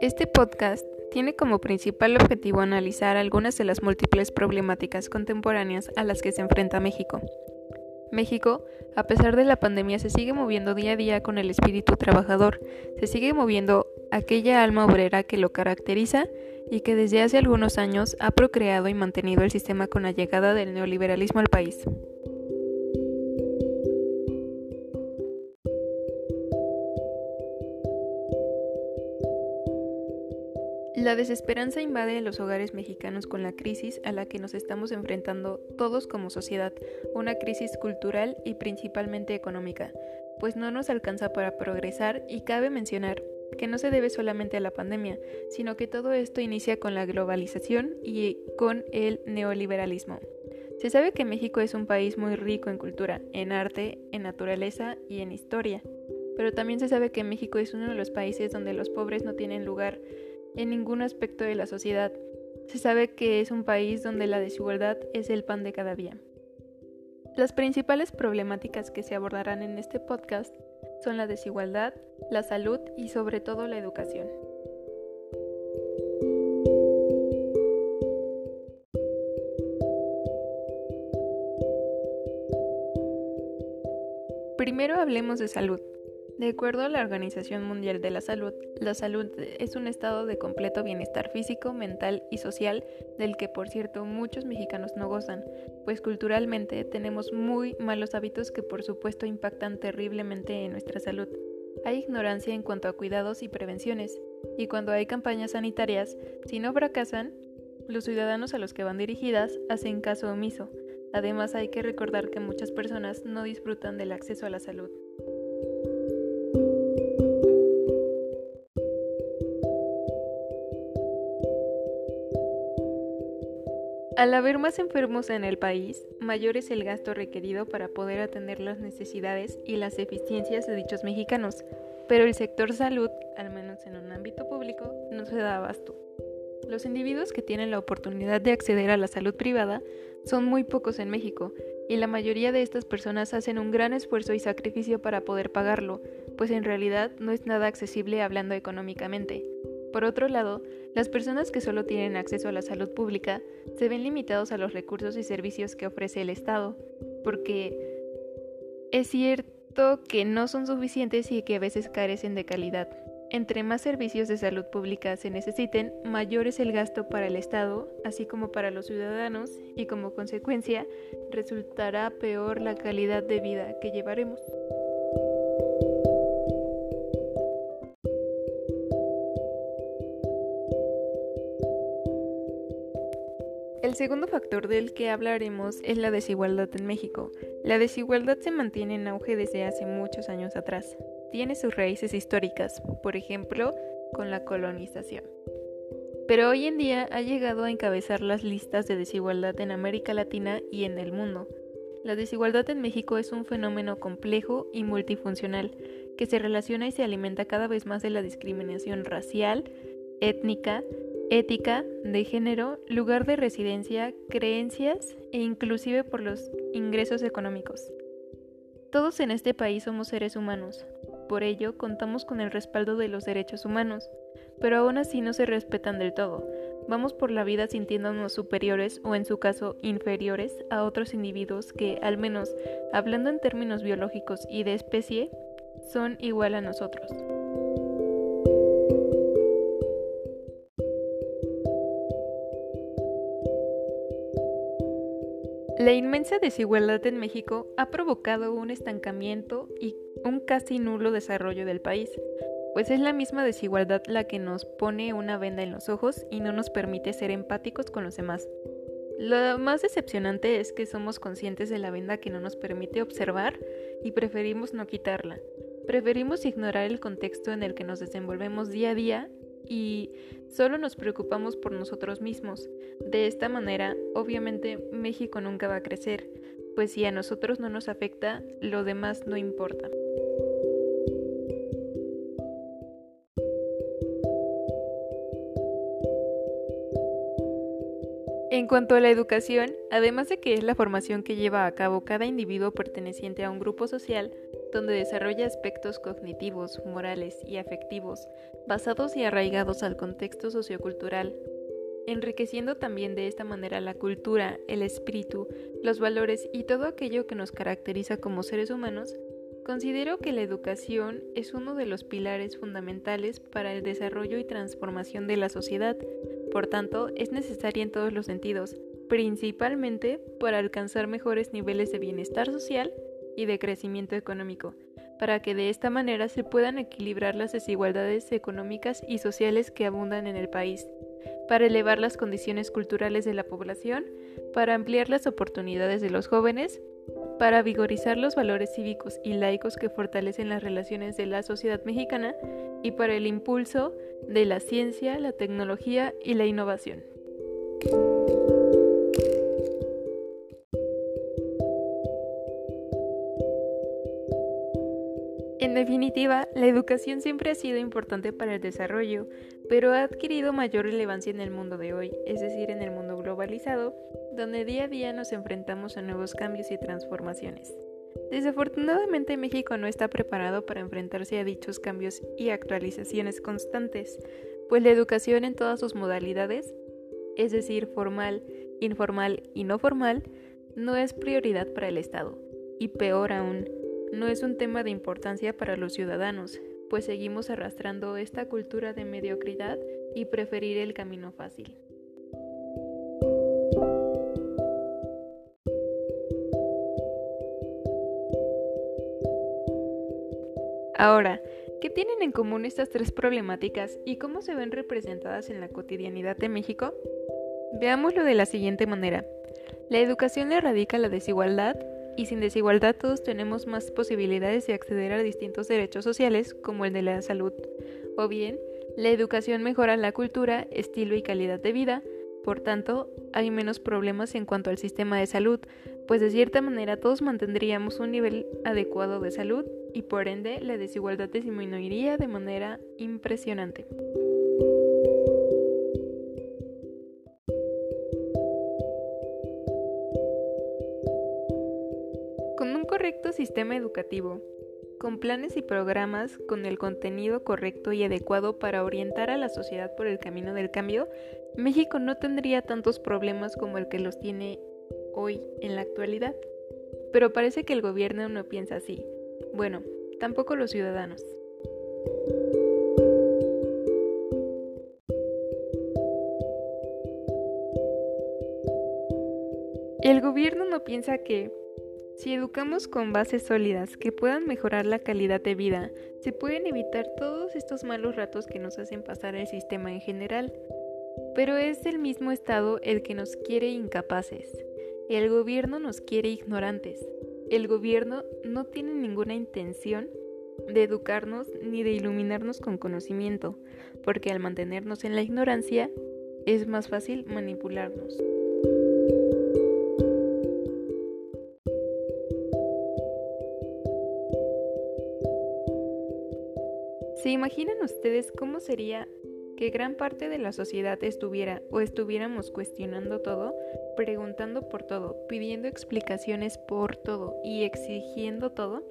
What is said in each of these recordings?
Este podcast tiene como principal objetivo analizar algunas de las múltiples problemáticas contemporáneas a las que se enfrenta México. México, a pesar de la pandemia, se sigue moviendo día a día con el espíritu trabajador, se sigue moviendo aquella alma obrera que lo caracteriza y que desde hace algunos años ha procreado y mantenido el sistema con la llegada del neoliberalismo al país. La desesperanza invade los hogares mexicanos con la crisis a la que nos estamos enfrentando todos como sociedad, una crisis cultural y principalmente económica, pues no nos alcanza para progresar y cabe mencionar que no se debe solamente a la pandemia, sino que todo esto inicia con la globalización y con el neoliberalismo. Se sabe que México es un país muy rico en cultura, en arte, en naturaleza y en historia, pero también se sabe que México es uno de los países donde los pobres no tienen lugar en ningún aspecto de la sociedad. Se sabe que es un país donde la desigualdad es el pan de cada día. Las principales problemáticas que se abordarán en este podcast son la desigualdad, la salud y sobre todo la educación. Primero hablemos de salud. De acuerdo a la Organización Mundial de la Salud, la salud es un estado de completo bienestar físico, mental y social del que por cierto muchos mexicanos no gozan, pues culturalmente tenemos muy malos hábitos que por supuesto impactan terriblemente en nuestra salud. Hay ignorancia en cuanto a cuidados y prevenciones, y cuando hay campañas sanitarias, si no fracasan, los ciudadanos a los que van dirigidas hacen caso omiso. Además hay que recordar que muchas personas no disfrutan del acceso a la salud. Al haber más enfermos en el país, mayor es el gasto requerido para poder atender las necesidades y las eficiencias de dichos mexicanos, pero el sector salud, al menos en un ámbito público, no se da abasto. Los individuos que tienen la oportunidad de acceder a la salud privada son muy pocos en México, y la mayoría de estas personas hacen un gran esfuerzo y sacrificio para poder pagarlo, pues en realidad no es nada accesible hablando económicamente. Por otro lado, las personas que solo tienen acceso a la salud pública se ven limitados a los recursos y servicios que ofrece el Estado, porque es cierto que no son suficientes y que a veces carecen de calidad. Entre más servicios de salud pública se necesiten, mayor es el gasto para el Estado, así como para los ciudadanos, y como consecuencia resultará peor la calidad de vida que llevaremos. Segundo factor del que hablaremos es la desigualdad en México. La desigualdad se mantiene en auge desde hace muchos años atrás. Tiene sus raíces históricas, por ejemplo, con la colonización. Pero hoy en día ha llegado a encabezar las listas de desigualdad en América Latina y en el mundo. La desigualdad en México es un fenómeno complejo y multifuncional que se relaciona y se alimenta cada vez más de la discriminación racial, étnica, ética, de género, lugar de residencia, creencias e inclusive por los ingresos económicos. Todos en este país somos seres humanos, por ello contamos con el respaldo de los derechos humanos, pero aún así no se respetan del todo. Vamos por la vida sintiéndonos superiores o en su caso inferiores a otros individuos que, al menos hablando en términos biológicos y de especie, son igual a nosotros. La inmensa desigualdad en México ha provocado un estancamiento y un casi nulo desarrollo del país, pues es la misma desigualdad la que nos pone una venda en los ojos y no nos permite ser empáticos con los demás. Lo más decepcionante es que somos conscientes de la venda que no nos permite observar y preferimos no quitarla. Preferimos ignorar el contexto en el que nos desenvolvemos día a día y solo nos preocupamos por nosotros mismos. De esta manera, obviamente, México nunca va a crecer, pues si a nosotros no nos afecta, lo demás no importa. En cuanto a la educación, además de que es la formación que lleva a cabo cada individuo perteneciente a un grupo social, donde desarrolla aspectos cognitivos, morales y afectivos, basados y arraigados al contexto sociocultural, enriqueciendo también de esta manera la cultura, el espíritu, los valores y todo aquello que nos caracteriza como seres humanos, considero que la educación es uno de los pilares fundamentales para el desarrollo y transformación de la sociedad, por tanto es necesaria en todos los sentidos, principalmente para alcanzar mejores niveles de bienestar social y de crecimiento económico, para que de esta manera se puedan equilibrar las desigualdades económicas y sociales que abundan en el país, para elevar las condiciones culturales de la población, para ampliar las oportunidades de los jóvenes, para vigorizar los valores cívicos y laicos que fortalecen las relaciones de la sociedad mexicana y para el impulso de la ciencia, la tecnología y la innovación. En definitiva, la educación siempre ha sido importante para el desarrollo, pero ha adquirido mayor relevancia en el mundo de hoy, es decir, en el mundo globalizado, donde día a día nos enfrentamos a nuevos cambios y transformaciones. Desafortunadamente México no está preparado para enfrentarse a dichos cambios y actualizaciones constantes, pues la educación en todas sus modalidades, es decir, formal, informal y no formal, no es prioridad para el Estado, y peor aún, no es un tema de importancia para los ciudadanos, pues seguimos arrastrando esta cultura de mediocridad y preferir el camino fácil. Ahora, ¿qué tienen en común estas tres problemáticas y cómo se ven representadas en la cotidianidad de México? Veámoslo de la siguiente manera. La educación erradica la desigualdad y sin desigualdad todos tenemos más posibilidades de acceder a distintos derechos sociales como el de la salud. O bien, la educación mejora la cultura, estilo y calidad de vida, por tanto, hay menos problemas en cuanto al sistema de salud, pues de cierta manera todos mantendríamos un nivel adecuado de salud y por ende la desigualdad disminuiría de manera impresionante. correcto sistema educativo, con planes y programas con el contenido correcto y adecuado para orientar a la sociedad por el camino del cambio, México no tendría tantos problemas como el que los tiene hoy en la actualidad. Pero parece que el gobierno no piensa así. Bueno, tampoco los ciudadanos. El gobierno no piensa que si educamos con bases sólidas que puedan mejorar la calidad de vida, se pueden evitar todos estos malos ratos que nos hacen pasar el sistema en general. Pero es el mismo Estado el que nos quiere incapaces. El gobierno nos quiere ignorantes. El gobierno no tiene ninguna intención de educarnos ni de iluminarnos con conocimiento, porque al mantenernos en la ignorancia es más fácil manipularnos. ¿Se imaginan ustedes cómo sería que gran parte de la sociedad estuviera o estuviéramos cuestionando todo, preguntando por todo, pidiendo explicaciones por todo y exigiendo todo?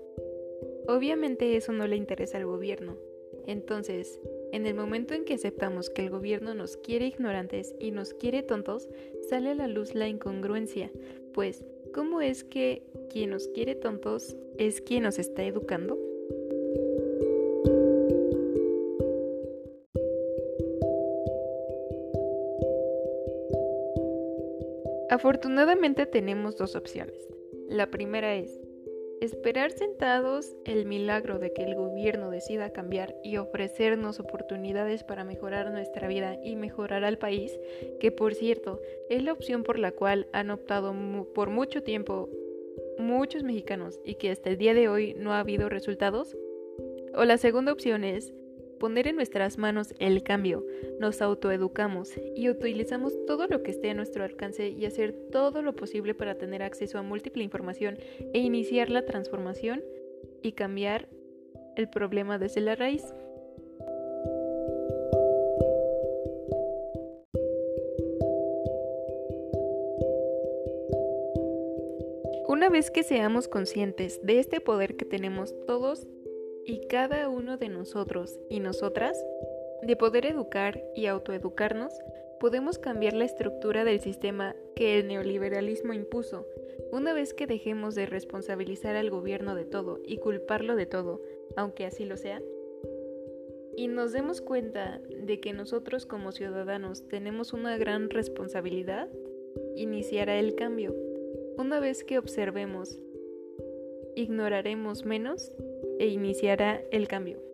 Obviamente eso no le interesa al gobierno. Entonces, en el momento en que aceptamos que el gobierno nos quiere ignorantes y nos quiere tontos, sale a la luz la incongruencia, pues, ¿cómo es que quien nos quiere tontos es quien nos está educando? Afortunadamente tenemos dos opciones. La primera es esperar sentados el milagro de que el gobierno decida cambiar y ofrecernos oportunidades para mejorar nuestra vida y mejorar al país, que por cierto es la opción por la cual han optado por mucho tiempo muchos mexicanos y que hasta el día de hoy no ha habido resultados. O la segunda opción es poner en nuestras manos el cambio, nos autoeducamos y utilizamos todo lo que esté a nuestro alcance y hacer todo lo posible para tener acceso a múltiple información e iniciar la transformación y cambiar el problema desde la raíz. Una vez que seamos conscientes de este poder que tenemos todos y cada uno de nosotros y nosotras, de poder educar y autoeducarnos, podemos cambiar la estructura del sistema que el neoliberalismo impuso, una vez que dejemos de responsabilizar al gobierno de todo y culparlo de todo, aunque así lo sea, y nos demos cuenta de que nosotros como ciudadanos tenemos una gran responsabilidad, iniciará el cambio. Una vez que observemos, ignoraremos menos e iniciará el cambio.